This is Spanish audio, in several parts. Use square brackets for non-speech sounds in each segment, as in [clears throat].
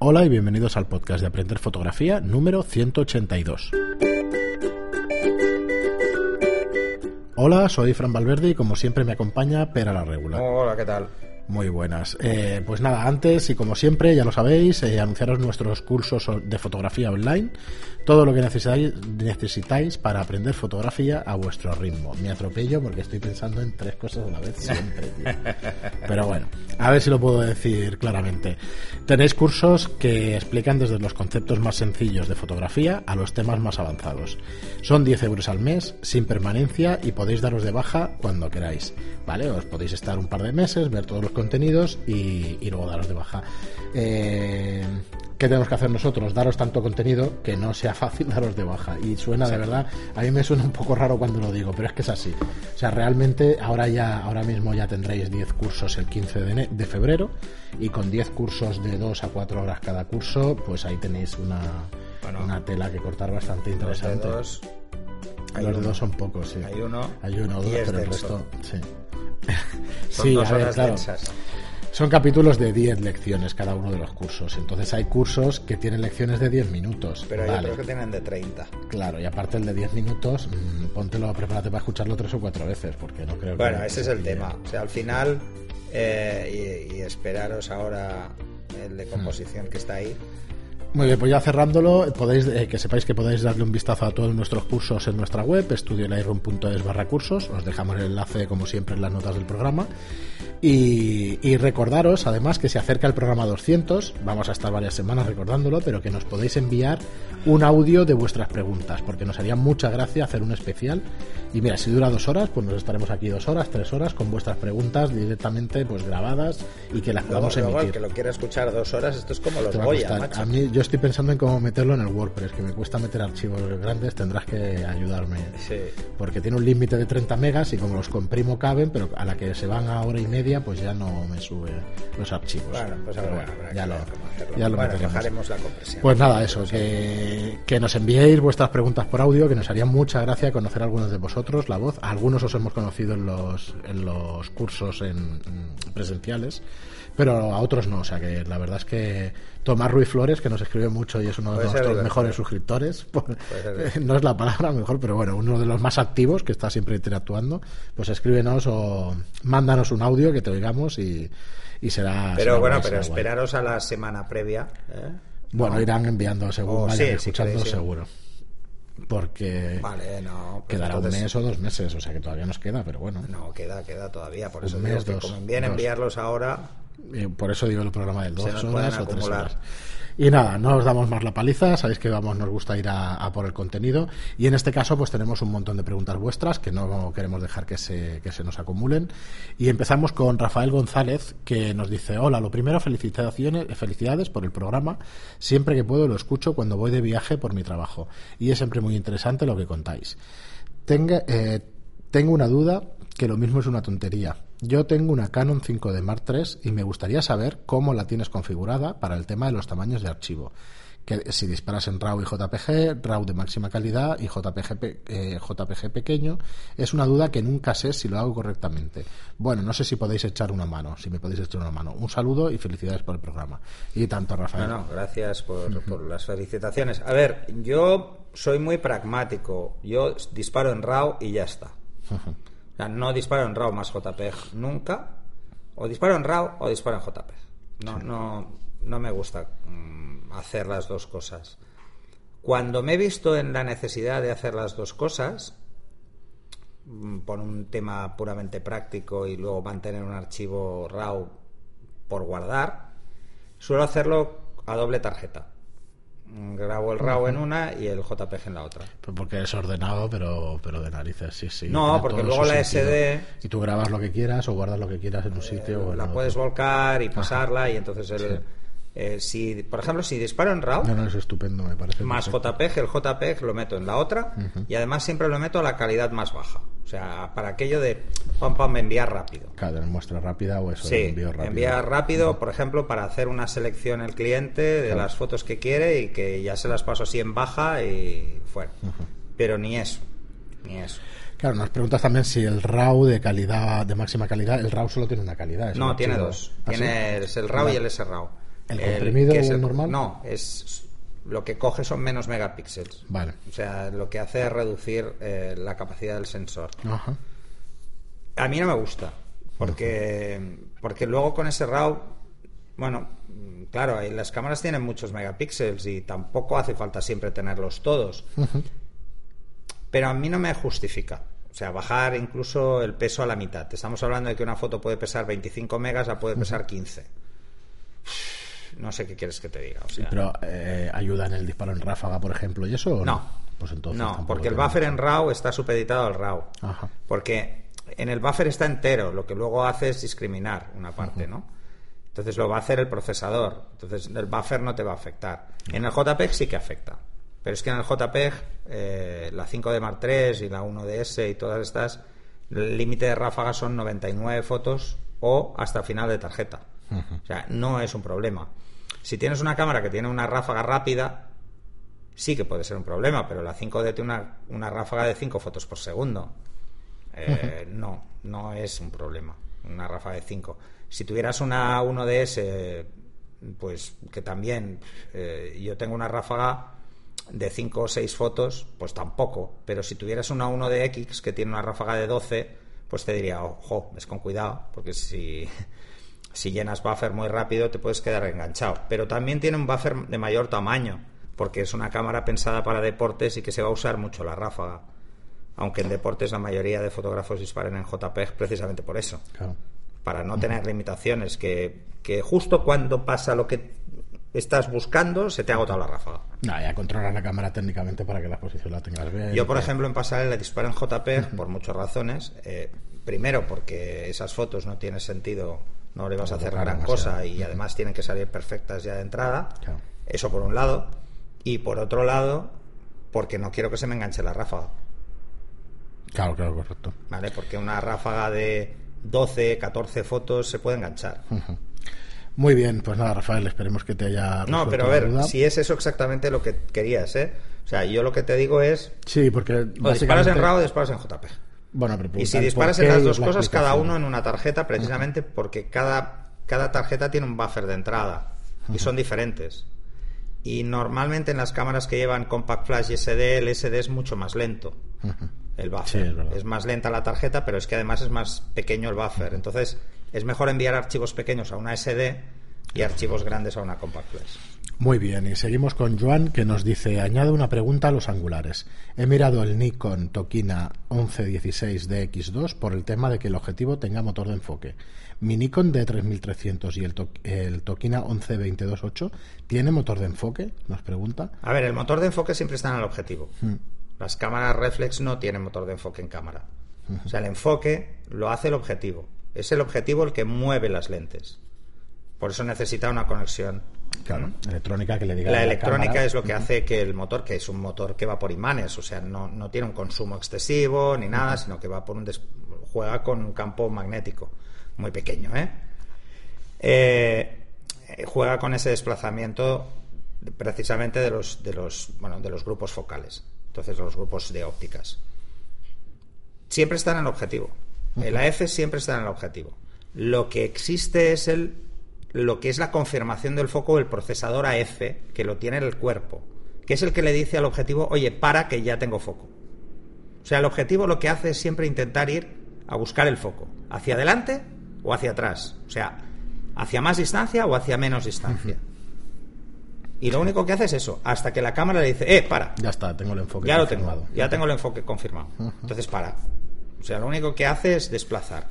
Hola y bienvenidos al podcast de Aprender Fotografía número 182. Hola, soy Fran Valverde y como siempre me acompaña Pera la Regula. Hola, ¿qué tal? Muy buenas. Eh, pues nada, antes y como siempre, ya lo sabéis, eh, anunciaros nuestros cursos de fotografía online, todo lo que necesitáis, necesitáis para aprender fotografía a vuestro ritmo. Me atropello porque estoy pensando en tres cosas a la vez siempre, tío. Pero bueno, a ver si lo puedo decir claramente. Tenéis cursos que explican desde los conceptos más sencillos de fotografía a los temas más avanzados. Son 10 euros al mes, sin permanencia y podéis daros de baja cuando queráis. ¿Vale? Os podéis estar un par de meses, ver todos los contenidos y, y luego daros de baja. Eh, ¿Qué tenemos que hacer nosotros? Daros tanto contenido que no sea fácil [laughs] daros de baja. Y suena de verdad, a mí me suena un poco raro cuando lo digo, pero es que es así. O sea, realmente ahora ya, ahora mismo ya tendréis 10 cursos el 15 de, febrero y con 10 cursos de 2 a 4 horas cada curso, pues ahí tenéis una, Bueno. una tela que cortar bastante interesante. Los dedos son pocos, sí. Hay uno, Hay uno o dos, pero el resto, sí. Son sí, dos a ver, horas claro. densas. Son capítulos de 10 lecciones cada uno de los cursos. Entonces hay cursos que tienen lecciones de 10 minutos. Pero hay Vale, otros que tienen de 30. claro, y aparte el de 10 minutos, mm, póntelo, prepárate para escucharlo tres o cuatro veces, porque no creo que... Bueno, ese es el tema. O sea, al final, eh, y, y esperaros ahora el de composición que está ahí. Muy bien, pues ya cerrándolo, podéis, eh, que sepáis que podéis darle un vistazo a todos nuestros cursos en nuestra web, estudiolightroom.es barra cursos. Os dejamos el enlace, como siempre, en las notas del programa. Y, y recordaros, además, que se acerca el programa 200. Vamos a estar varias semanas recordándolo, pero que nos podéis enviar un audio de vuestras preguntas, porque nos haría mucha gracia hacer un especial. Y mira, si dura dos horas, pues nos estaremos aquí dos horas, tres horas, con vuestras preguntas directamente pues grabadas y que las podamos luego el emitir. que lo quiera escuchar dos horas, esto es como los a Goya. A mí yo estoy pensando en cómo meterlo en el WordPress, que me cuesta meter archivos grandes, tendrás que ayudarme. Sí. Porque tiene un límite de 30 megas y como los comprimo caben, pero a la que se van a hora y media, pues ya no me sube los archivos. Bueno, pues habrá, bueno, ya lo, ya lo bueno, meteremos. bajaremos la compresión. Pues nada, eso, que, que nos enviéis vuestras preguntas por audio, que nos haría mucha gracia conocer a algunos de vosotros, la voz. A algunos os hemos conocido en los, en los cursos en, en presenciales, pero a otros no. O sea que la verdad es que Tomás Ruiz Flores, que nos escribe mucho y es uno de Puede nuestros mejores suscriptores, [laughs] por- ser. no es la palabra mejor, pero bueno, uno de los más activos que está siempre interactuando, pues escríbenos o mándanos un audio que te oigamos y, y será. pero será bueno, guay, pero guay. esperaros a la semana previa. ¿eh? Bueno, No. irán enviando según Oh, vayan sí, escuchando, sí, seguro. Porque Vale, no. pues quedará entonces- un mes o dos meses, o sea que todavía nos queda, pero bueno. No, queda, queda todavía. Por Un eso mes, digo que dos, como envíen dos. enviarlos ahora, Eh, por eso digo el programa de dos horas o tres horas. Y nada, no os damos más la paliza, sabéis que vamos, nos gusta ir a, a por el contenido. Y en este caso, pues tenemos un montón de preguntas vuestras que no queremos dejar que se, que se nos acumulen. Y empezamos con Rafael González, que nos dice: Hola, lo primero, felicitaciones, felicidades por el programa. Siempre que puedo lo escucho cuando voy de viaje por mi trabajo. Y es siempre muy interesante lo que contáis. Tenga, eh, tengo una duda que lo mismo es una tontería. Yo tengo una Canon 5D Mark III y me gustaría saber cómo la tienes configurada para el tema de los tamaños de archivo. Que si disparas en RAW y JPG, RAW de máxima calidad y JPG, eh, JPG pequeño, es una duda que nunca sé si lo hago correctamente. Bueno, no sé si podéis echar una mano, si me podéis echar una mano. Un saludo y felicidades por el programa. Y tanto, Rafael. No, no, gracias por, por las felicitaciones. A ver, yo soy muy pragmático. Yo disparo en RAW y ya está. No disparo en RAW más JPEG nunca. O disparo en RAW o disparo en JPEG. No, no, no me gusta mm, hacer las dos cosas. Cuando me he visto en la necesidad de hacer las dos cosas, mm, por un tema puramente práctico y luego mantener un archivo RAW por guardar, suelo hacerlo a doble tarjeta. Grabo el RAW en una y el JPG en la otra. Pues porque es ordenado, pero, pero de narices, sí, sí. No, porque luego la. SD Y tú grabas lo que quieras o guardas lo que quieras en un sitio o en la otro. puedes volcar y pasarla y entonces el, eh, si por ejemplo si disparo en RAW No, no, es estupendo, me parece. más perfecto. JPEG el JPEG lo meto en la otra y además siempre lo meto a la calidad más baja o sea para aquello de pam pam enviar rápido Claro, en muestra rápida o eso, sí envío rápido. enviar rápido por ejemplo para hacer una selección el cliente de las fotos que quiere y que ya se las paso así en baja y fuera pero ni eso ni eso Claro, nos preguntas también si el RAW de calidad, de máxima calidad, el RAW solo tiene una calidad. No, tiene dos. ¿Ah, sí? Tiene el RAW y el SRAW. ¿El comprimido que es o el normal? No, es lo que coge son menos megapíxeles. Vale. O sea, lo que hace es reducir eh, la capacidad del sensor. Ajá. A mí no me gusta, porque, porque luego con ese RAW, bueno, claro, las cámaras tienen muchos megapíxeles y tampoco hace falta siempre tenerlos todos. Pero a mí no me justifica. O sea, bajar incluso el peso a la mitad. Estamos hablando de que una foto puede pesar 25 megas, la puede pesar 15. No sé qué quieres que te diga. O sea, Pero eh, ayuda en el disparo en ráfaga, por ejemplo, ¿y eso? o No. Pues entonces. no, porque el buffer en RAW está supeditado al RAW. Ajá. Porque en el buffer está entero, lo que luego hace es discriminar una parte, ¿no? Entonces lo va a hacer el procesador. Entonces el buffer no te va a afectar. En el JPEG sí que afecta. Pero es que en el JPEG, eh, la 5D Mark III y la 1DS y todas estas, el límite de ráfaga son 99 fotos o hasta final de tarjeta. O sea, no es un problema. Si tienes una cámara que tiene una ráfaga rápida, sí que puede ser un problema, pero la 5D tiene una, una ráfaga de 5 fotos por segundo. Eh, no, no es un problema. Una ráfaga de 5. Si tuvieras una 1DS, pues que también eh, yo tengo una ráfaga de 5 o 6 fotos, pues tampoco. Pero si tuvieras una 1DX que tiene una ráfaga de 12, pues te diría, ojo, es con cuidado, porque si, si llenas buffer muy rápido te puedes quedar enganchado. Pero también tiene un buffer de mayor tamaño, porque es una cámara pensada para deportes y que se va a usar mucho la ráfaga. Aunque en deportes la mayoría de fotógrafos disparen en JPEG precisamente por eso Claro. para no tener limitaciones, que, que justo cuando pasa lo que estás buscando se te ha agotado la ráfaga. No, ya controlar la cámara técnicamente para que la posición la tengas bien. Yo, por ejemplo, en pasarela disparo en JPEG por muchas razones. Eh, primero, porque esas fotos no tiene sentido, no le vas a hacer gran cosa y además tienen que salir perfectas ya de entrada. Claro. Eso por un lado. Y por otro lado, porque no quiero que se me enganche la ráfaga. Claro, claro, correcto. ¿Vale? Porque una ráfaga de 12, 14 fotos se puede enganchar. Muy bien, pues nada, Rafael, esperemos que te haya. No, pero a ver, duda. si es eso exactamente lo que querías, ¿eh? O sea, yo lo que te digo es, Sí, porque. o disparas básicamente- en RAW o disparas en JPEG. Bueno, pero Y si disparas en las dos la cosas, cada uno en una tarjeta, precisamente porque cada, cada tarjeta tiene un buffer de entrada y son diferentes. Y normalmente en las cámaras que llevan Compact Flash y SD, el SD es mucho más lento. El buffer. Sí, es verdad. más lenta la tarjeta, pero es que además es más pequeño el buffer. Entonces, es mejor enviar archivos pequeños a una SD y archivos grandes a una Compact Flash. Muy bien, y seguimos con Joan que nos dice, añade una pregunta a los angulares. He mirado el Nikon Tokina 1116 DX2 por el tema de que el objetivo tenga motor de enfoque. Mi Nikon D3300 y el, To- el Tokina 11-22.8 tiene motor de enfoque, nos pregunta. A ver, el motor de enfoque siempre está en el objetivo. Las cámaras reflex no tienen motor de enfoque en cámara. O sea, el enfoque lo hace el objetivo. Es el objetivo el que mueve las lentes. Por eso necesita una conexión. Claro, electrónica que le diga. a La electrónica cámara. es lo que hace que el motor, que es un motor que va por imanes, o sea, no, no tiene un consumo excesivo ni nada, sino que va por un des- juega con un campo magnético muy pequeño, ¿eh? Eh, juega con ese desplazamiento precisamente de los de los bueno de los grupos focales, entonces los grupos de ópticas. Siempre está en el objetivo. El AF siempre está en el objetivo. Lo que existe es el lo que es la confirmación del foco del procesador AF que lo tiene en el cuerpo, que es el que le dice al objetivo, oye, para que ya tengo foco. O sea, el objetivo lo que hace es siempre intentar ir a buscar el foco, hacia adelante o hacia atrás, o sea, hacia más distancia o hacia menos distancia. Y lo único que hace es eso, hasta que la cámara le dice, eh, para, Ya está, tengo el enfoque. ya lo confirmado. tengo, ya tengo el enfoque confirmado. Entonces para. O sea, lo único que hace es desplazar.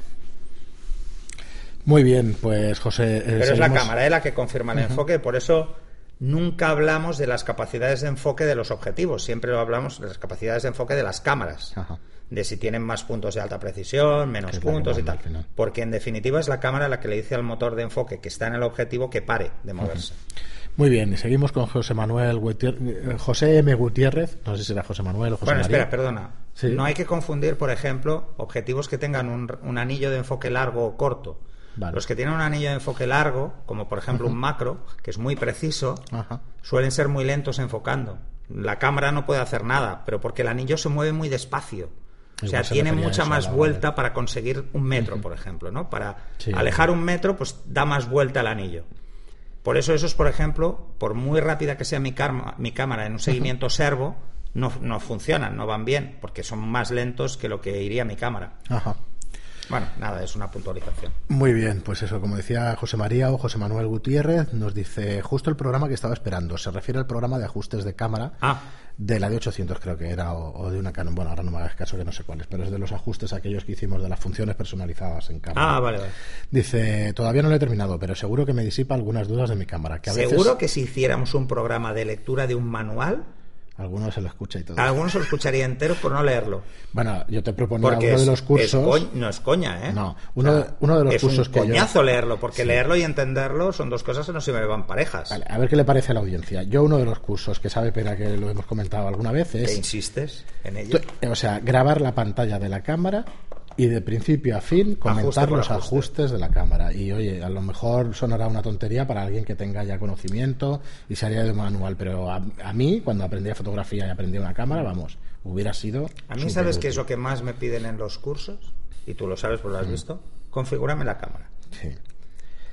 Muy bien, pues José. eh, Pero es la cámara ¿eh? la que confirma el enfoque, por eso nunca hablamos de las capacidades de enfoque de los objetivos, siempre lo hablamos de las capacidades de enfoque de las cámaras. Ajá. De si tienen más puntos de alta precisión, menos puntos y tal. Porque en definitiva es la cámara la que le dice al motor de enfoque que está en el objetivo que pare de moverse. Muy bien, y seguimos con José Manuel Gutier- eh, José M. Gutiérrez. No sé si será José Manuel o José Bueno, María. espera, perdona. Sí. No hay que confundir, por ejemplo, objetivos que tengan un, un anillo de enfoque largo o corto. Vale. Los que tienen un anillo de enfoque largo, como por ejemplo un macro, que es muy preciso, suelen ser muy lentos enfocando. La cámara no puede hacer nada, pero porque el anillo se mueve muy despacio. O sea, se tiene mucha más vuelta para conseguir un metro, por ejemplo, ¿no? Para Sí. alejar un metro, pues da más vuelta al anillo. Por eso esos, por ejemplo, por muy rápida que sea mi, mi cámara en un seguimiento servo, no, no funcionan, no van bien, porque son más lentos que lo que iría mi cámara. Ajá. Bueno, nada, es una puntualización. Muy bien, pues eso, como decía José María o José Manuel Gutiérrez, nos dice justo el programa que estaba esperando. Se refiere al programa de ajustes de cámara Ah. de la de 800, creo que era, o, o de una Canon. Bueno, ahora no me hagas caso que no sé cuáles, pero es de los ajustes aquellos que hicimos de las funciones personalizadas en cámara. Ah, vale, vale. Dice, todavía no lo he terminado, pero seguro que me disipa algunas dudas de mi cámara. Que a veces Seguro que si hiciéramos un programa de lectura de un manual, algunos se lo escucha y todo. algunos se lo escucharía entero por no leerlo. Bueno, yo te proponía Porque uno es, de los cursos. no es coña, ¿eh? No, uno uno de los es cursos un que yo- coñazo leerlo, porque leerlo y entenderlo son dos cosas que no se me van parejas. Vale, a ver qué le parece a la audiencia. Yo uno de los cursos que sabe pena que lo hemos comentado alguna vez ¿Te es, insistes en ello? o sea, grabar la pantalla de la cámara y de principio a fin comentar Ajuste los ajuste. ajustes de la cámara. Y oye, a lo mejor sonará una tontería para alguien que tenga ya conocimiento y se haría de manual, pero a, a mí, cuando aprendí a fotografía y aprendí una cámara, vamos, hubiera sido. A mí, ¿sabes qué es lo que más me piden en los cursos? Y tú lo sabes, porque lo has visto. Configúrame la cámara. Sí.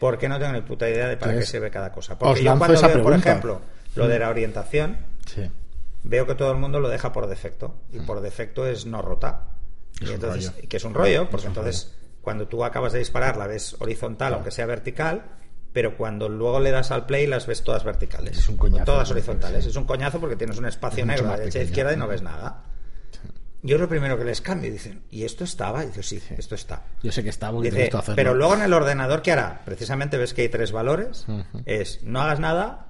Porque no tengo ni puta idea de para qué sirve cada cosa. os Porque yo cuando veo, por ejemplo, lo de la orientación, Sí. veo que todo el mundo lo deja por defecto. Y por defecto es no Y Es un entonces, rollo. y que es un rollo, porque un entonces cuando tú acabas de disparar la ves horizontal, aunque sea vertical, pero cuando luego le das al play las ves todas verticales. Es un coñazo, Todas horizontales. Sí. Es un coñazo porque tienes un espacio Es negro a más derecha e izquierda y no ves nada. [laughs] Yo es lo primero que les cambio. Dicen, ¿y esto estaba? Y digo, sí, esto está. Yo sé que está porque Dice, hacerlo. pero luego en el ordenador, ¿qué hará? Precisamente ves que hay tres valores. Es no hagas nada,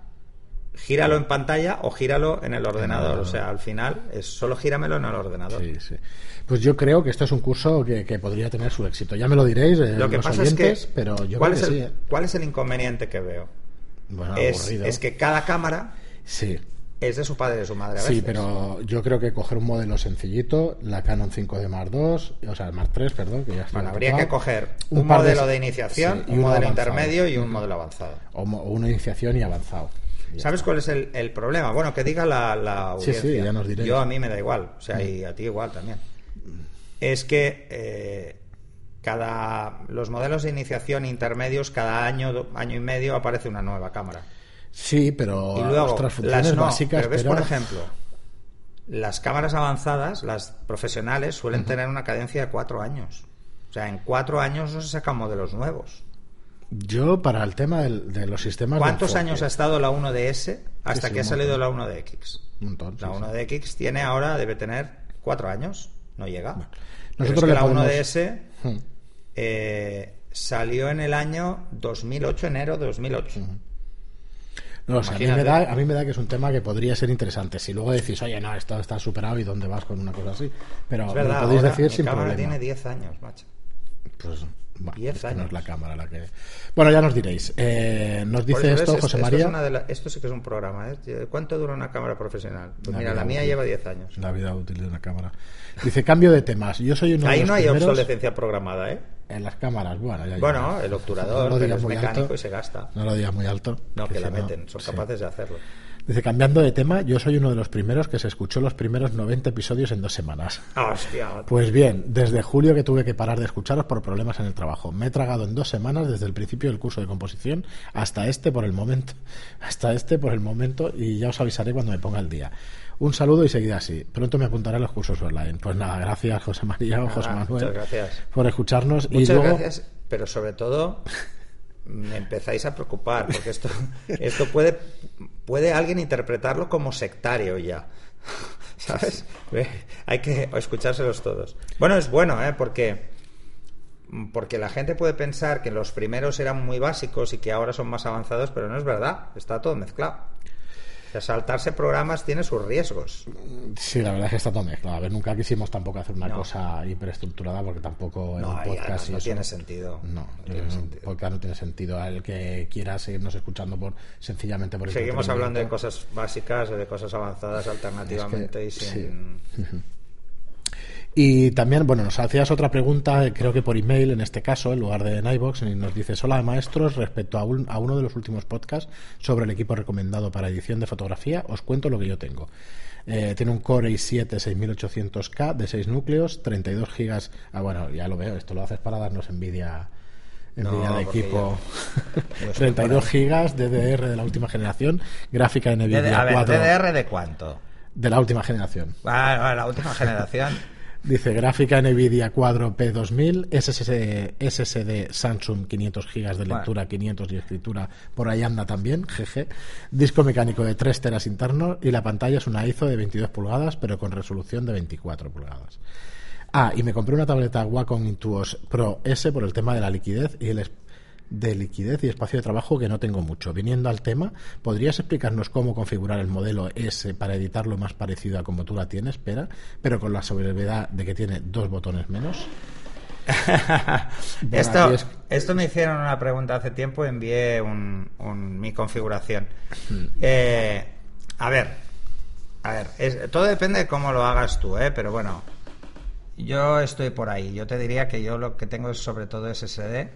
gíralo en pantalla o gíralo en el ordenador. O sea, al final es solo gíramelo en el ordenador. Sí, sí. Pues yo creo que esto es un curso que, que podría tener su éxito. Ya me lo diréis, eh, Lo que los pasa oyentes, es que, pero yo ¿cuál, creo es que el, sí. ¿eh? ¿cuál es el inconveniente que veo? Bueno, Es, que cada cámara Sí, es de su padre y de su madre. A sí, veces. pero yo creo que coger un modelo sencillito, la Canon 5D Mark II, o sea, el Mark III, perdón, que ya está Bueno, habría tocado, que coger un, modelo de iniciación, sí, y un modelo avanzado. intermedio y un modelo avanzado. O, o una iniciación y avanzado. ¿Sabes cuál es el, el problema? Bueno, que diga la, la Sí, audiencia. sí, ya nos diréis. Yo a mí me da igual, o sea, y a ti igual también. Es que eh, cada los modelos de iniciación intermedios cada año año y medio aparece una nueva cámara. Sí, pero y luego otras funciones las no, básicas, pero ves pero- por ejemplo las cámaras avanzadas, las profesionales suelen tener una cadencia de cuatro años. O sea, en cuatro años no se sacan modelos nuevos. Yo, para el tema del- de los sistemas. de ¿Cuántos enfoque, años ha estado la 1DS hasta sí, que ha salido la 1DX? Un montón, sí, La sí. 1DX tiene ahora, debe tener cuatro años, no llega. Pero Nosotros es que le la podemos- 1DS Hmm. eh, salió en el año 2008, enero de 2008. No, o sea, a, mí me da, a mí me da que es un tema que podría ser interesante. Si luego decís, oye, no, esto está superado y dónde vas con una cosa así. Pero Es verdad, lo podéis ahora decir sin cámara problema. tiene 10 años, macho. Pues, va, 10 es que no es años. la cámara la que. Bueno, ya nos diréis. Eh, nos dice esto ¿ves? José esto, María. es de la- esto sí que es un programa. ¿eh? ¿Cuánto dura una cámara profesional? Pues La mira, la mía útil. lleva 10 años. La vida útil de una cámara. Dice, cambio de temas. Yo soy uno de Ahí los no hay primeros obsolescencia programada, ¿eh? en las cámaras. Bueno, ya Bueno, llegará. el No obturador, lo pero digas es muy mecánico alto. y se gasta. No lo digas muy alto. No, que la si no- meten, son sí. capaces de hacerlo. Dice, cambiando de tema, yo soy uno de los primeros que se escuchó los primeros 90 episodios en dos semanas. Hostia, Pues bien, desde julio que tuve que parar de escucharos por problemas en el trabajo. Me he tragado en dos semanas desde el principio del curso de composición hasta este por el momento. Hasta este por el momento y ya os avisaré cuando me ponga el día. Un saludo y seguid así. Pronto me apuntaré a los cursos online. Pues nada, gracias José María o José Manuel muchas gracias. por escucharnos. y luego, gracias, pero sobre todo me empezáis a preocupar, porque esto, [laughs] esto puede, puede alguien interpretarlo como sectario ya. [laughs] ¿Sabes? Hay que escuchárselos todos. Bueno, es bueno, ¿eh? Porque, porque la gente puede pensar que los primeros eran muy básicos y que ahora son más avanzados, pero no es verdad. Está todo mezclado. Sea, saltarse programas tiene sus riesgos. Sí, la verdad es que está todo mezclado. A ver, nunca quisimos tampoco hacer una No. cosa hiperestructurada porque tampoco en No, un y podcast no tiene sentido. No, tiene sentido. podcast no tiene sentido. El que quiera seguirnos escuchando por sencillamente por Seguimos hablando de cosas básicas, de cosas avanzadas alternativamente Es que- y sin... [laughs] Y también, bueno, nos hacías otra pregunta, creo que por email en este caso, en lugar de en iVoox, y nos dices, hola maestros, respecto a, un- a uno de los últimos podcasts sobre el equipo recomendado para edición de fotografía, os cuento lo que yo tengo. Eh, tiene un Core i7 6800K de 6 núcleos, 32 gigas. Ah, bueno, ya lo veo, esto lo haces para darnos envidia Nvidia No, de equipo. estoy 32 por gigas DDR de la última generación, gráfica Nvidia DD a ver, 4 ¿DDR de cuánto? de la última generación. Ah, ah, la última generación. Dice gráfica Nvidia Quadro P2000, SSD, SSD Samsung 500 GB de lectura, 500 y escritura, por ahí anda también, jeje. Disco mecánico de 3 teras interno y la pantalla es una ISO de 22 pulgadas, pero con resolución de 24 pulgadas. Ah, y me compré una tableta Wacom Intuos Pro S por el tema de la liquidez y el de liquidez y espacio de trabajo que no tengo mucho. Viniendo al tema, ¿podrías explicarnos cómo configurar el modelo S para editarlo más parecido a como tú la tienes, espera, pero con la sobriedad de que tiene dos botones menos? [laughs] Bueno, esto, es- esto me hicieron una pregunta hace tiempo, envié un, un- mi configuración. Hmm. Eh, a ver, a ver, es- todo depende de cómo lo hagas tú, ¿eh? pero bueno, yo estoy por ahí. Yo te diría que yo lo que tengo es sobre todo SSD.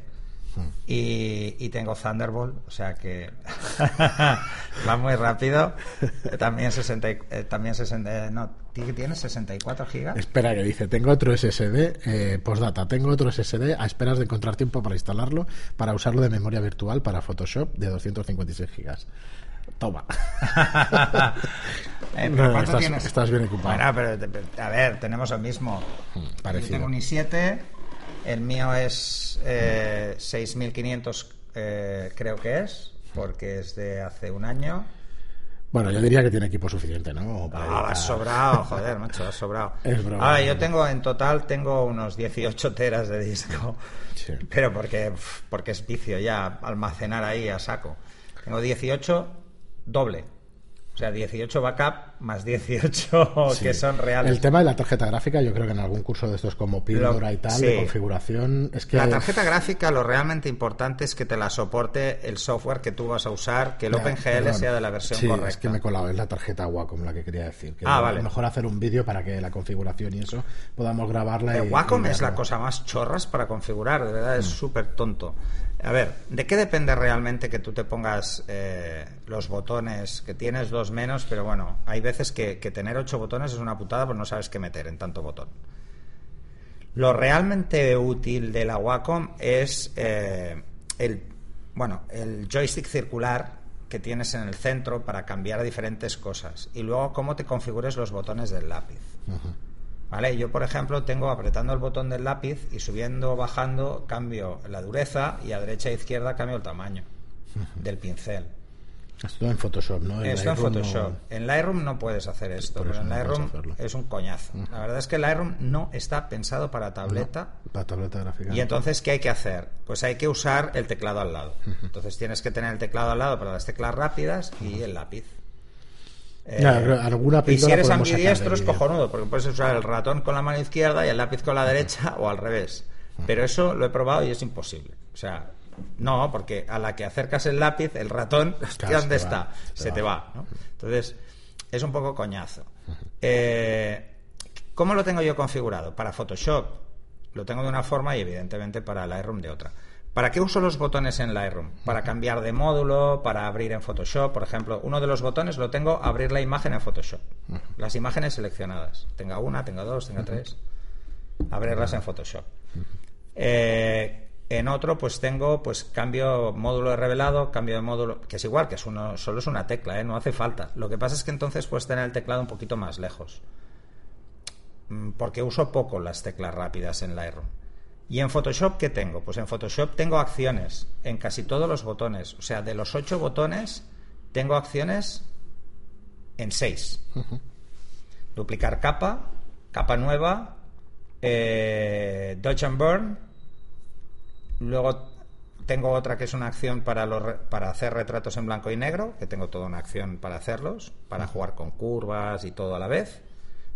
Y, y tengo Thunderbolt, o sea que [laughs] va muy rápido. También 60, y- eh, también 60, no, ¿tienes 64 gigas? Espera, que dice, tengo otro SSD, eh, postdata, tengo otro SSD a esperas de encontrar tiempo para instalarlo, para usarlo de memoria virtual para Photoshop de 256 gigas. Toma. [laughs] Eh, No, ¿pero cuánto estás- estás bien ocupado. Bueno, pero te- a ver, tenemos el mismo. Yo parecido. tengo un i7, el mío es eh, 6500, eh, creo que es, porque es de hace un año. Bueno, yo diría que tiene equipo suficiente, ¿no? Para Ah, has sobrado, joder, macho, has sobrado. [laughs] Es broma, Ahora, yo tengo en total tengo unos 18 teras de disco. Sí. Pero porque, porque es vicio ya almacenar ahí a saco. Tengo 18 doble. O sea, 18 backup más 18 [laughs] Sí. que son reales. El tema de la tarjeta gráfica, yo creo que en algún curso de estos como píldora y tal, sí. de configuración, es que... La tarjeta gráfica lo realmente importante es que te la soporte el software que tú vas a usar, que el Ya, OpenGL perdón. sea de la versión sí, correcta. es que me he colado, es la tarjeta Wacom la que quería decir. Que Ah, a vale. lo mejor hacer un vídeo para que la configuración y eso podamos grabarla. El y- Wacom y es la cosa más chorras para configurar, de verdad, es Mm. súper tonto. A ver, ¿de qué depende realmente que tú te pongas eh, los botones? Que tienes dos menos, pero bueno, hay veces que, tener ocho botones es una putada, pues no sabes qué meter en tanto botón. Lo realmente útil de la Wacom es eh, el, bueno, el joystick circular que tienes en el centro para cambiar diferentes cosas y luego cómo te configures los botones del lápiz. ¿Vale? Yo, por ejemplo, tengo apretando el botón del lápiz y subiendo o bajando cambio la dureza y a derecha e izquierda cambio el tamaño del pincel. Esto en Photoshop, ¿no? Esto en Lightroom no- Photoshop. En Lightroom no puedes hacer esto, pero en no Lightroom es un coñazo. La verdad es que Lightroom no está pensado para tableta. Para tableta gráfica. Y entonces, ¿qué hay que hacer? Pues hay que usar el teclado al lado. Entonces tienes que tener el teclado al lado para las teclas rápidas y el lápiz. Eh, alguna y si eres ambidiestro es cojonudo, porque puedes usar el ratón con la mano izquierda y el lápiz con la derecha o al revés. Pero eso lo he probado y es imposible. O sea, no, porque a la que acercas el lápiz, el ratón, [laughs] hostia, ¿dónde te va, está? se Se te te va. ¿no? Entonces, es un poco coñazo. Eh, ¿Cómo lo tengo yo configurado? Para Photoshop lo tengo de una forma y evidentemente para Lightroom de otra. ¿Para qué uso los botones en Lightroom? Para cambiar de módulo, para abrir en Photoshop, por ejemplo. Uno de los botones lo tengo abrir la imagen en Photoshop. Las imágenes seleccionadas. Tenga una, tenga dos, tenga tres. Abrirlas en Photoshop. Eh, en otro, pues tengo, pues cambio módulo de revelado, cambio de módulo, que es igual, que es uno, solo es una tecla, ¿eh? no hace falta. Lo que pasa es que entonces puedes tener el teclado un poquito más lejos. Mm, Porque uso poco las teclas rápidas en Lightroom. ¿Y en Photoshop qué tengo? Pues en Photoshop tengo acciones en casi todos los botones. O sea, de los ocho botones, tengo acciones en seis. Duplicar capa, capa nueva, eh, Dodge and Burn. Luego tengo otra que es una acción para, los para hacer retratos en blanco y negro, que tengo toda una acción para hacerlos, para jugar con curvas y todo a la vez.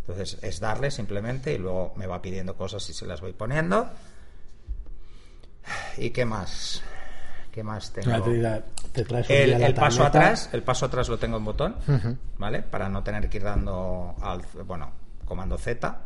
Entonces es darle simplemente y luego me va pidiendo cosas y se las voy poniendo. ¿Y qué más? ¿Qué más tengo? Te te traes El, paso atrás, el paso atrás lo tengo en botón, ¿vale? Para no tener que ir dando al, bueno, comando Z,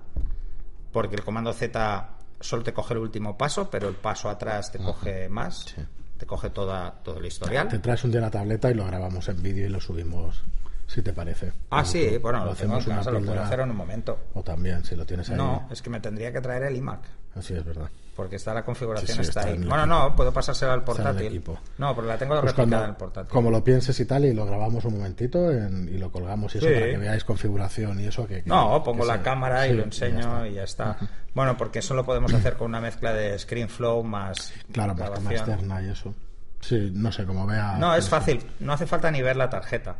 porque el comando Z solo te coge el último paso, pero el paso atrás te coge más, Sí. te coge toda todo el historial. Te traes un día la tableta y lo grabamos en vídeo y lo subimos si te parece. Ah, sí, bueno, lo lo tengo en hacemos una lo puedo hacer en un momento. O también, si lo tienes ahí. No, es que me tendría que traer el iMac. Así es verdad. Porque está la configuración, Sí, sí, está, está ahí. Bueno, equipo. no, puedo pasársela al portátil. No, pero la tengo Pues replicada cuando- en el portátil. como lo pienses y tal, y lo grabamos un momentito en- y lo colgamos y eso Sí. para que veáis configuración y eso. Que, que- No, pongo que la cámara y lo ya enseño está. y ya está. Bueno, porque eso lo podemos hacer con una mezcla de ScreenFlow más Claro, más cámara externa y eso. Sí, no sé, como vea. No, es fácil. No hace falta ni ver la tarjeta.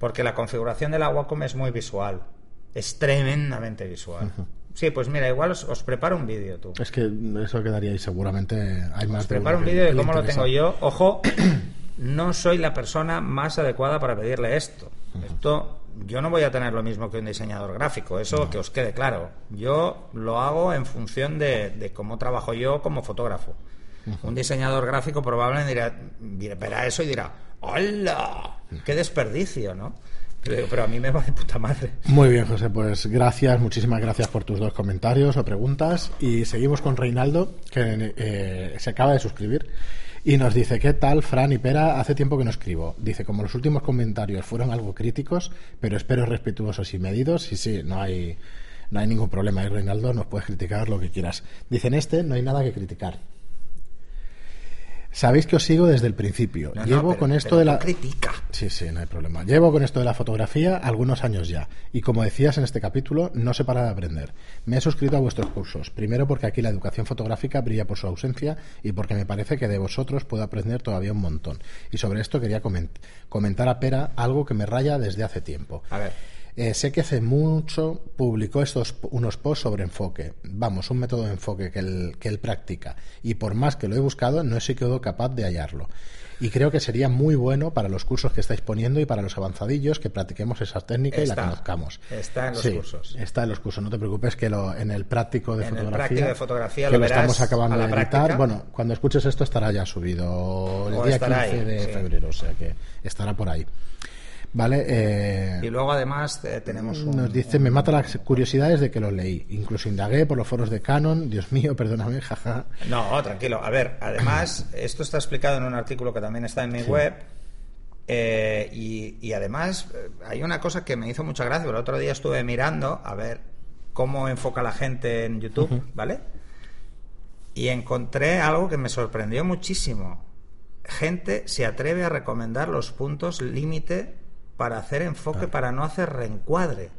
Porque la configuración de la Wacom es muy visual. Es tremendamente visual. Sí, pues mira, igual os, os preparo un vídeo tú. Es que eso quedaría y seguramente hay más Os preparo un vídeo de cómo lo tengo yo. Ojo, [clears throat] no soy la persona más adecuada para pedirle esto. Esto, yo no voy a tener lo mismo que un diseñador gráfico, eso que os quede claro. Yo lo hago en función de, de cómo trabajo yo como fotógrafo. Un diseñador gráfico probablemente dirá, dirá- verá eso y dirá, ¡hola! ¡Qué desperdicio! ¿no? Pero, a mí me va de puta madre. Muy bien, José, pues gracias, muchísimas gracias por tus dos comentarios o preguntas. Y seguimos con Reinaldo, que eh, se acaba de suscribir. Y nos dice, ¿qué tal, Fran y Pera? Hace tiempo que no escribo. Dice, como los últimos comentarios fueron algo críticos, pero espero respetuosos y medidos. Y sí, no hay, no hay ningún problema. Y Reinaldo, nos puedes criticar lo que quieras. Dice, en este no hay nada que criticar. Sabéis que os sigo desde el principio. No, no, Llevo pero- con esto de la... critica. Sí, sí, no hay problema. Llevo con esto de la fotografía algunos años ya. Y como decías en este capítulo, no se para de aprender. Me he suscrito a vuestros cursos. Primero porque aquí la educación fotográfica brilla por su ausencia y porque me parece que de vosotros puedo aprender todavía un montón. Y sobre esto quería coment- comentar a Pera algo que me raya desde hace tiempo. A ver. Eh, sé que hace mucho publicó estos unos posts sobre enfoque. Vamos, un método de enfoque que él, que él practica. Y por más que lo he buscado, no he sido capaz de hallarlo. Y creo que sería muy bueno para los cursos que estáis poniendo y para los avanzadillos que practiquemos esa técnica y la conozcamos. Está en los Sí, cursos. Está en los cursos. No te preocupes que lo, en el práctico de En el fotografía. práctico de fotografía que lo estamos acabando de editar. práctica. Bueno, cuando escuches esto estará ya subido el O día estará 15 ahí, de sí. febrero, o sea que estará por ahí. Vale, eh, Y luego además eh, tenemos un... nos dice, me mata las curiosidades de que lo leí. Incluso indagué por los foros de Canon. Dios mío, [laughs] perdóname, jaja. No, tranquilo. A ver, además, [clears throat] esto está explicado en un artículo que también está en mi web. eh, y, y además, eh, hay una cosa que me hizo mucha gracia. El otro día estuve mirando a ver cómo enfoca la gente en YouTube, ¿vale? Y encontré algo que me sorprendió muchísimo. Gente se atreve a recomendar los puntos límite para hacer enfoque, para no hacer reencuadre.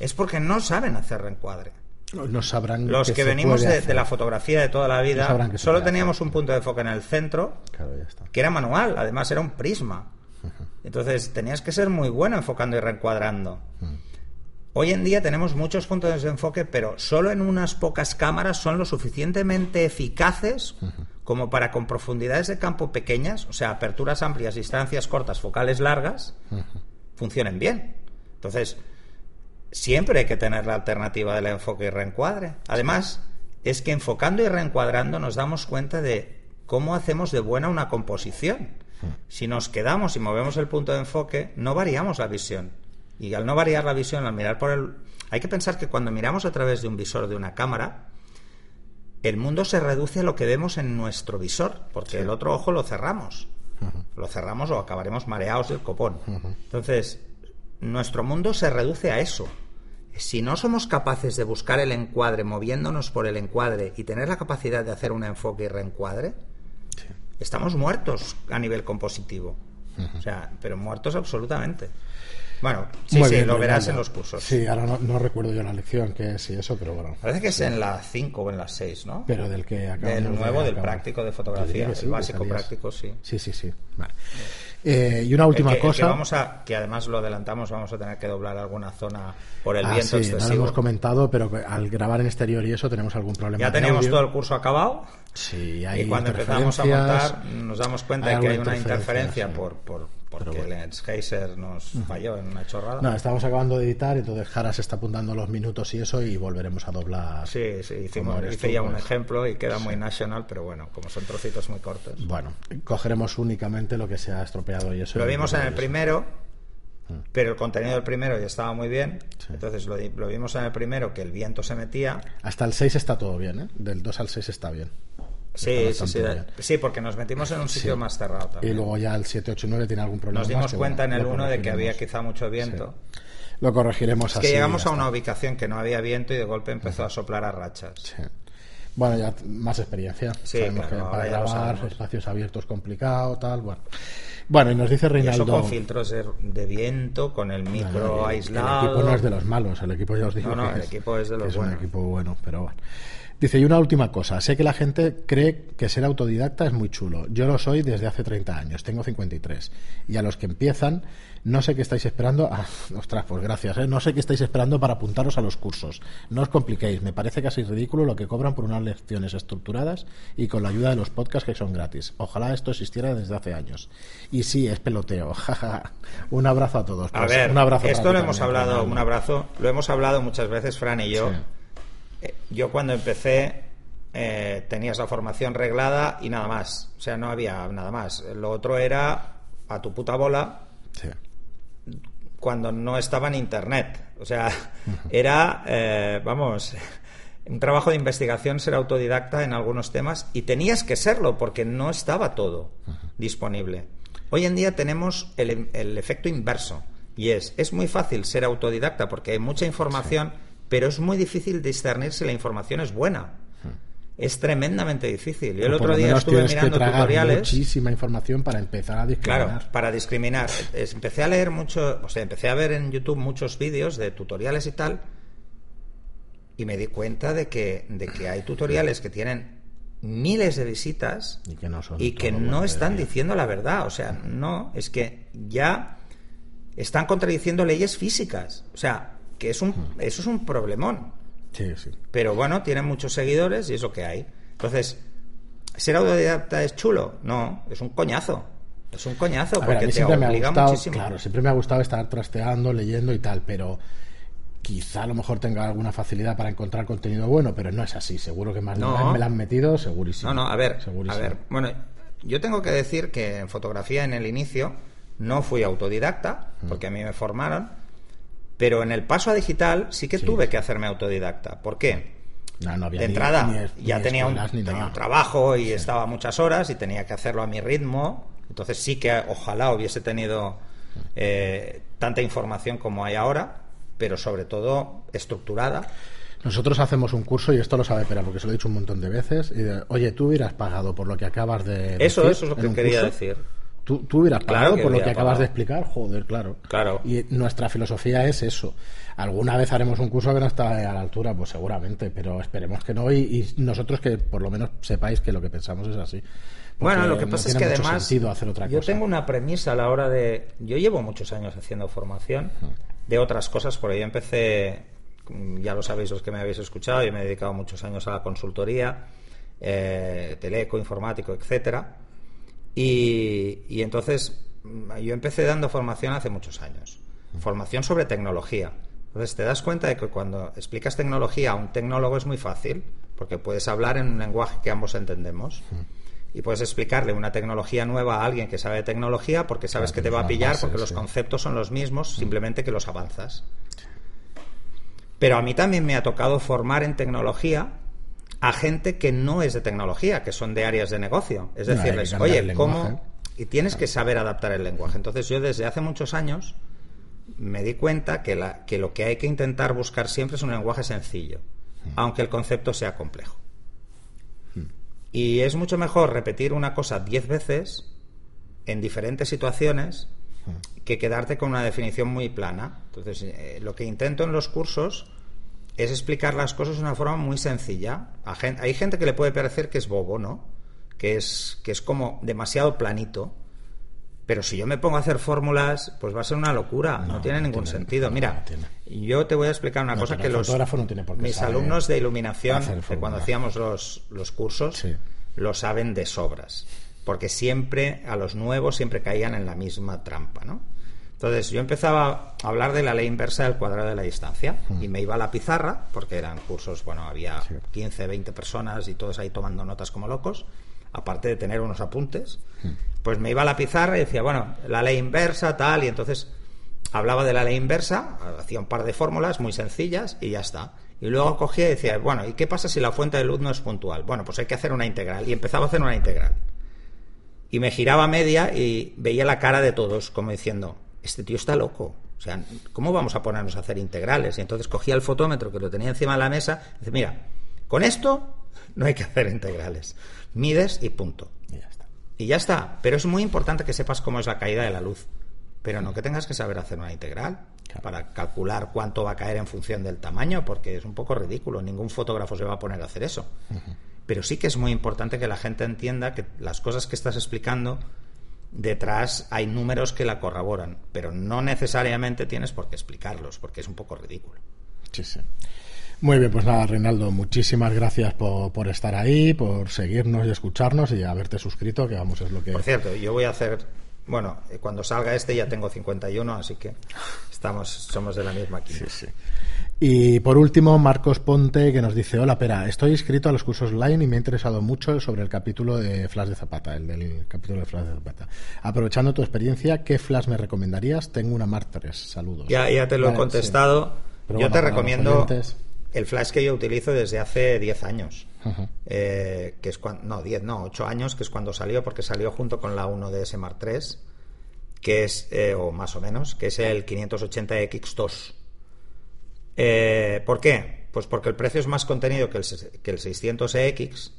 Es porque no saben hacer reencuadre. No sabrán Los que venimos de, la fotografía de toda la vida, solo teníamos un punto de enfoque en el centro, Claro, ya está. que era manual, además era un prisma. Entonces tenías que ser muy bueno enfocando y reencuadrando. Hoy en día tenemos muchos puntos de enfoque, pero solo en unas pocas cámaras son lo suficientemente eficaces como para con profundidades de campo pequeñas, o sea, aperturas amplias, distancias cortas, focales largas, funcionen bien. Entonces, siempre hay que tener la alternativa del enfoque y reencuadre. Además, es que enfocando y reencuadrando nos damos cuenta de cómo hacemos de buena una composición. Si nos quedamos y movemos el punto de enfoque, no variamos la visión. Y al no variar la visión, al mirar por el... Hay que pensar que cuando miramos a través de un visor de una cámara, el mundo se reduce a lo que vemos en nuestro visor, porque el otro ojo lo cerramos. Lo cerramos o acabaremos mareados del copón. Entonces, nuestro mundo se reduce a eso. Si no somos capaces de buscar el encuadre moviéndonos por el encuadre y tener la capacidad de hacer un enfoque y reencuadre, estamos muertos a nivel compositivo. O sea, pero muertos absolutamente. Bueno, sí, Muy sí, bien, lo verás en los cursos. Sí, ahora no, no recuerdo yo la lección, que es y eso, pero bueno. Parece que es en la 5 o en la 6, ¿no? Pero del que acabamos Del de nuevo, del acabar. práctico de fotografía. sí, el básico práctico, sí. Sí, sí, sí. Vale. Eh, y una última que- el que cosa. vamos a, que además lo adelantamos, vamos a tener que doblar alguna zona por el Ah, viento sí, no lo excesivo. hemos comentado, pero al grabar en exterior y eso tenemos algún problema. ya de teníamos todo el curso acabado Sí, hay y cuando empezamos a montar nos damos cuenta hay de que hay una interferencia sí. por, por, porque bueno. el Geyser nos falló en una chorrada. No, estamos acabando de editar, entonces Jara se está apuntando los minutos y eso, y volveremos a doblar. Sí, sí, hicimos, hice tú, ya un pues. ejemplo y queda muy national, pero bueno, como son trocitos muy cortos. Bueno, cogeremos únicamente lo que se ha estropeado y eso. Lo vimos en el eso. primero, Mm. pero el contenido del primero ya estaba muy bien. Entonces lo, lo vimos en el primero que el viento se metía. Hasta el 6 está todo bien, ¿eh? Del 2 al 6 está bien. Sí, sí, sí, sí, porque nos metimos en un sitio Sí. más cerrado Y también. luego ya el 789 tiene algún problema. Nos más dimos que, cuenta bueno, en el lo 1 de que había quizá mucho viento. Lo corregiremos Es así. que llegamos a una ubicación que no había viento y de golpe empezó a soplar a rachas. Sí. Bueno, ya más experiencia. Sí, Sabemos claro, que para grabar espacios abiertos complicado, tal, bueno. Bueno, y nos dice Y eso Reinaldo. con filtros de, de viento, con el No, micro el- aislado. El equipo no es de los malos, el equipo ya os digo. No, no, que el equipo es de los que es buenos. un equipo bueno, pero bueno. Dice, y una última cosa, sé que la gente cree que ser autodidacta es muy chulo. Yo lo soy desde hace 30 años, tengo 53. Y a los que empiezan, no sé qué estáis esperando. [laughs] Ah, ostras, pues gracias, ¿eh? No sé qué estáis esperando para apuntaros a los cursos. No os compliquéis, me parece casi ridículo lo que cobran por unas lecciones estructuradas y con la ayuda de los podcasts que son gratis. Ojalá esto existiera desde hace años. Y sí, es peloteo. [laughs] un abrazo a todos. A pues, ver, un abrazo esto lo hemos también, hablado, un abrazo, lo hemos hablado muchas veces, Fran y yo. Sí. Eh, Yo cuando empecé eh, tenías la formación reglada y nada más. O sea, no había nada más. Lo otro era a tu puta bola Sí. cuando no estaba en Internet. O sea, [laughs] era, eh, vamos, un trabajo de investigación ser autodidacta en algunos temas y tenías que serlo porque no estaba todo disponible. Hoy en día tenemos el, el efecto inverso y es, es muy fácil ser autodidacta porque hay mucha información, pero es muy difícil discernir si la información es buena. Es tremendamente difícil. Yo el O otro día estuve que mirando tragar tutoriales. muchísima información para empezar a discriminar. Claro, para discriminar. Empecé a leer mucho, o sea, empecé a ver en YouTube muchos vídeos de tutoriales y tal, y me di cuenta de que, de que hay tutoriales que tienen miles de visitas Y que no son y que no están diciendo la verdad. O sea, no, es que ya están contradiciendo leyes físicas. O sea, que es un, eso es un problemón. Sí, sí. Pero bueno, tienen muchos seguidores y es lo que hay. Entonces, ¿ser autodidacta es chulo? No, es un coñazo. Es un coñazo A ver, porque mí te obliga gustado, muchísimo. claro, siempre me ha gustado estar trasteando, leyendo y tal, pero quizá a lo mejor tenga alguna facilidad para encontrar contenido bueno, pero no es así. Seguro que más No. me la han metido, segurísimo. No, no, a ver, a ver. Bueno, yo tengo que decir que en fotografía en el inicio no fui autodidacta, Mm. porque a mí me formaron, pero en el paso a digital sí que Sí, tuve que hacerme autodidacta. ¿Por qué? No, no había de entrada ni ya ni tenía, un, escuelas ni tenía nada. un trabajo y estaba muchas horas y tenía que hacerlo a mi ritmo. Entonces sí que ojalá hubiese tenido eh, tanta información como hay ahora, pero sobre todo estructurada. Nosotros hacemos un curso, y esto lo sabe Pera, porque se lo he dicho un montón de veces, y de, oye, tú hubieras pagado por lo que acabas de Eso, decir eso es lo que quería curso? decir. ¿Tú, tú hubieras Claro pagado que por lo que acabas de explicar, joder, claro. Claro. Y nuestra filosofía es eso. Alguna vez haremos un curso que no está a la altura, pues seguramente, pero esperemos que no. Y, y nosotros que por lo menos sepáis que lo que pensamos es así. Bueno, lo que no pasa es que además hacer otra yo cosa. tengo una premisa a la hora de... Yo llevo muchos años haciendo formación de otras cosas, porque yo empecé, mm, ya lo sabéis los que me habéis escuchado, yo me he dedicado muchos años a la consultoría, eh, teleco, informático, etcétera. Y, y entonces mm, yo empecé dando formación hace muchos años. Formación sobre tecnología. Entonces te das cuenta de que cuando explicas tecnología a un tecnólogo es muy fácil, porque puedes hablar en un lenguaje que ambos entendemos. Y puedes explicarle una tecnología nueva a alguien que sabe de tecnología porque sabes Claro, que te va a pillar porque los sí. conceptos son los mismos, simplemente que los avanzas. Pero a mí también me ha tocado formar en tecnología a gente que no es de tecnología, que son de áreas de negocio. Es No, decirles, oye. ¿cómo? Y tienes que saber adaptar el lenguaje. Entonces yo desde hace muchos años me di cuenta que, la- que lo que hay que intentar buscar siempre es un lenguaje sencillo, aunque el concepto sea complejo. Y es mucho mejor repetir una cosa diez veces en diferentes situaciones que quedarte con una definición muy plana. Entonces, eh, lo que intento en los cursos es explicar las cosas de una forma muy sencilla. Hay gente que le puede parecer que es bobo, ¿no? Que es, que es como demasiado planito. Pero si yo me pongo a hacer fórmulas, pues va a ser una locura. No, No, tiene no ningún tiene- sentido. no, Mira, yo te voy a explicar una cosa que los tiene por qué mis alumnos de iluminación, de cuando hacíamos los, los cursos, Sí. lo saben de sobras. Porque siempre, a los nuevos, siempre caían en la misma trampa, ¿no? Entonces, yo empezaba a hablar de la ley inversa del cuadrado de la distancia y me iba a la pizarra, porque eran cursos, bueno, había. Sí. 15, 20 personas y todos ahí tomando notas como locos, aparte de tener unos apuntes, pues me iba a la pizarra y decía, bueno, la ley inversa, tal, y entonces hablaba de la ley inversa, hacía un par de fórmulas muy sencillas y ya está. Y luego cogía y decía, bueno, ¿y qué pasa si la fuente de luz no es puntual? Bueno, pues hay que hacer una integral. Y empezaba a hacer una integral. Y me giraba media y veía la cara de todos, como diciendo, este tío está loco. O sea, ¿cómo vamos a ponernos a hacer integrales? Y entonces cogía el fotómetro que lo tenía encima de la mesa y dice, mira, con esto no hay que hacer integrales. Mides y punto. Y ya está. Y ya está. Pero es muy importante que sepas cómo es la caída de la luz. Pero no que tengas que saber hacer una integral para calcular cuánto va a caer en función del tamaño, porque es un poco ridículo. Ningún fotógrafo se va a poner a hacer eso. Pero sí que es muy importante que la gente entienda que las cosas que estás explicando detrás hay números que la corroboran, pero no necesariamente tienes por qué explicarlos, porque es un poco ridículo. Sí, sí. Muy bien, pues nada, Reinaldo, muchísimas gracias por, por, estar ahí, por seguirnos y escucharnos y haberte suscrito, que vamos, es lo que... Por cierto, yo voy a hacer bueno, eh, cuando salga este ya tengo 51, así que estamos, somos de la misma aquí. Sí, sí. Y por último, Marcos Ponte, que nos dice, hola, Pera, estoy inscrito a los cursos online y me ha interesado mucho sobre el capítulo de Flash de Zapata, el del capítulo de Flash de Zapata. Aprovechando tu experiencia, ¿qué Flash me recomendarías? Tengo una Mark 3, saludos. Ya, ya te lo he contestado. Sí. Yo bueno, te recomiendo el Flash que yo utilizo desde hace 10 años. Uh -huh. eh, que es cuando, no, 10, no, 8 años, que es cuando salió, porque salió junto con la 1DS Mark III, que es, eh, o más o menos, que es el 580X2. Eh, ¿Por qué? Pues porque el precio es más contenido que el, que el 600EX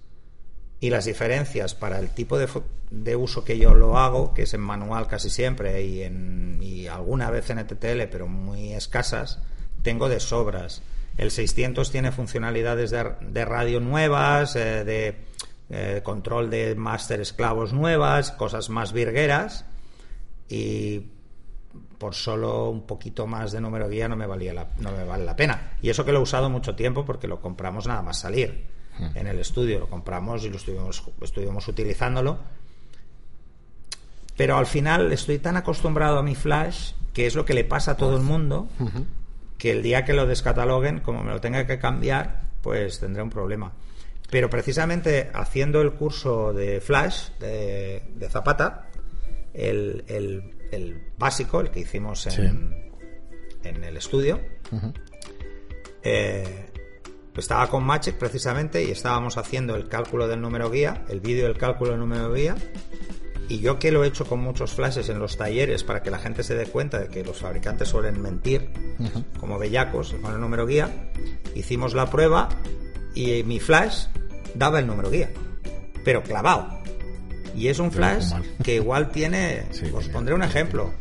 y las diferencias para el tipo de, uso que yo lo hago, que es en manual casi siempre y, en, y alguna vez en ETTL, pero muy escasas, tengo de sobras. El 600 tiene funcionalidades de, de radio nuevas, eh, de eh, control de máster esclavos nuevas, cosas más virgueras y por solo un poquito más de número guía no me valía la, no me vale la pena. Y eso que lo he usado mucho tiempo porque lo compramos nada más salir hmm. en el estudio, lo compramos y lo estuvimos, estuvimos utilizándolo. Pero al final estoy tan acostumbrado a mi flash que es lo que le pasa a todo el mundo. Uh -huh que el día que lo descataloguen, como me lo tenga que cambiar, pues tendré un problema. Pero precisamente haciendo el curso de Flash de, de Zapata, el, el, el, básico, el que hicimos en, sí. en el estudio, uh -huh. eh, estaba con Machek precisamente y estábamos haciendo el cálculo del número guía, el vídeo del cálculo del número guía, y yo que lo he hecho con muchos flashes en los talleres para que la gente se dé cuenta de que los fabricantes suelen mentir uh -huh. como bellacos con el número guía, hicimos la prueba y mi flash daba el número guía, pero clavado. Y es un flash que igual tiene, sí, os pondré un ejemplo,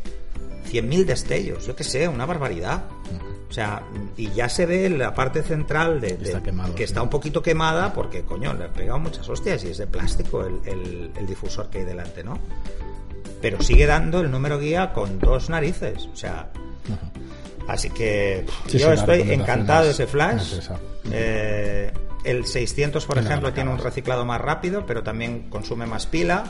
100.000 destellos, yo que sé, una barbaridad. O sea, y ya se ve la parte central de, de está quemado, que sí. está un poquito quemada porque, coño, le he pegado muchas hostias y es de plástico el, el, el difusor que hay delante, ¿no? Pero sigue dando el número guía con dos narices, o sea... Así que sí, yo sí, estoy encantado de ese flash. Eh, el 600, por ejemplo, tiene un reciclado más rápido, pero también consume más pila.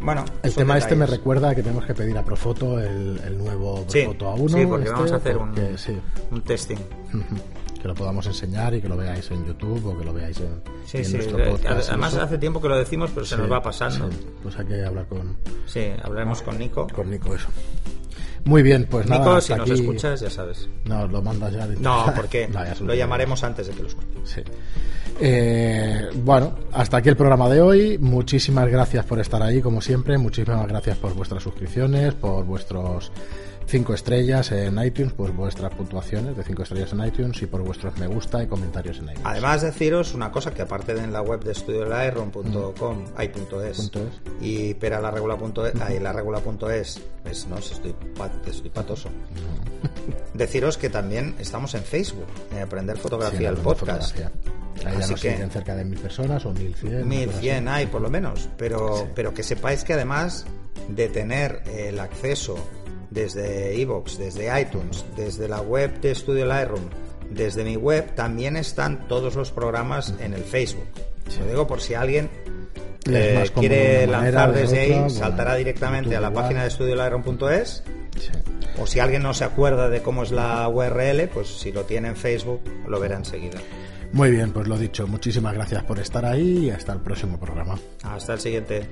Bueno, el tema detalles. este me recuerda que tenemos que pedir a Profoto el, el nuevo Profoto sí, A1. Sí, porque este, vamos a hacer porque, un, sí. un, testing. Que lo podamos enseñar y que lo veáis en YouTube o que lo veáis en, sí, en sí, nuestro podcast. Además, hace tiempo que lo decimos, pero se nos va pasando. Pues hay que hablar con. Sí, hablaremos con Nico. Con Nico, eso. Muy bien, pues Nico, nada. si nos aquí... escuchas, ya sabes. No, lo mandas ya. No, [laughs] porque no, ya lo llamaremos antes de que lo escuche. Sí. Eh, bueno, hasta aquí el programa de hoy. Muchísimas gracias por estar ahí, como siempre. Muchísimas gracias por vuestras suscripciones, por vuestros cinco estrellas en iTunes, por vuestras puntuaciones de cinco estrellas en iTunes y por vuestros me gusta y comentarios en iTunes. Además, deciros una cosa que aparte de en la web de estudiolaerron.com mm. hay punto es, punto es. y peralarregula.es, mm. ahí la regula.es, es, no, estoy, estoy patoso. No. Deciros que también estamos en Facebook, en Aprender Fotografía, sí, el podcast. Fotografía. Ahí ya nos siguen cerca de mil personas o mil cien. Mil cien hay por lo menos, pero, sí. pero que sepáis que además de tener el acceso desde iVoox, desde iTunes, desde la web de Studio Lightroom, desde mi web, también están todos los programas en el Facebook. Sí. Lo digo por si alguien eh, quiere lanzar desde ahí, saltará directamente a la igual. página de estudiolightroom.es. Sí. O si alguien no se acuerda de cómo es la URL, pues si lo tiene en Facebook, lo verá enseguida. Muy bien, pues lo dicho, muchísimas gracias por estar ahí y hasta el próximo programa. Hasta el siguiente.